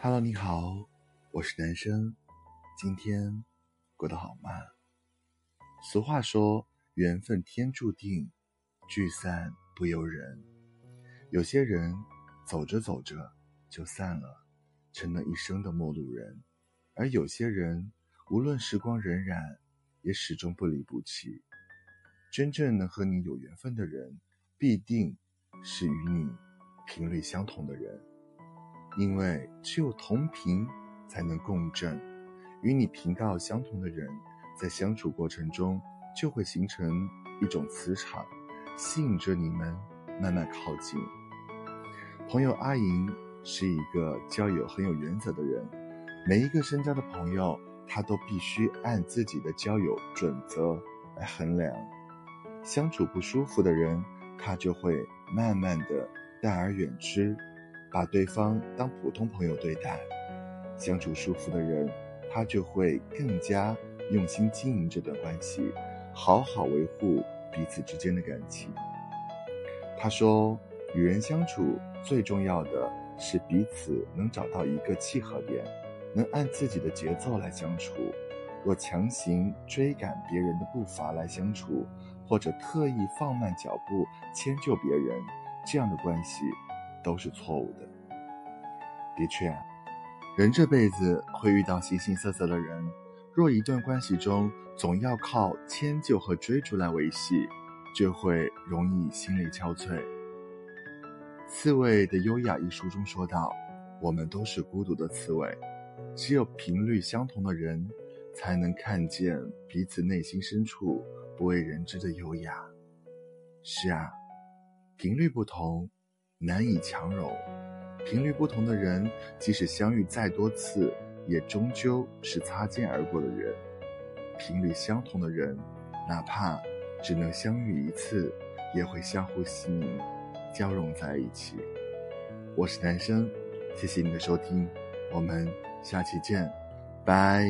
Hello，你好，我是男生，今天过得好吗？俗话说，缘分天注定，聚散不由人。有些人走着走着就散了，成了一生的陌路人；而有些人，无论时光荏苒，也始终不离不弃。真正能和你有缘分的人，必定是与你频率相同的人。因为只有同频，才能共振。与你频道相同的人，在相处过程中就会形成一种磁场，吸引着你们慢慢靠近。朋友阿莹是一个交友很有原则的人，每一个深交的朋友，他都必须按自己的交友准则来衡量。相处不舒服的人，他就会慢慢的淡而远之。把对方当普通朋友对待，相处舒服的人，他就会更加用心经营这段关系，好好维护彼此之间的感情。他说：“与人相处最重要的是彼此能找到一个契合点，能按自己的节奏来相处。若强行追赶别人的步伐来相处，或者特意放慢脚步迁就别人，这样的关系。”都是错误的。的确，人这辈子会遇到形形色色的人，若一段关系中总要靠迁就和追逐来维系，就会容易心力憔悴。《刺猬的优雅》一书中说道：“我们都是孤独的刺猬，只有频率相同的人，才能看见彼此内心深处不为人知的优雅。”是啊，频率不同。难以强融，频率不同的人，即使相遇再多次，也终究是擦肩而过的人；频率相同的人，哪怕只能相遇一次，也会相互吸引，交融在一起。我是男生，谢谢你的收听，我们下期见，拜。